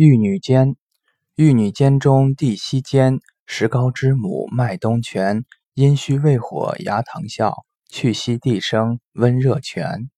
玉女尖，玉女尖中地西间，石膏之母麦冬泉，阴虚胃火牙疼笑，去息地生温热泉。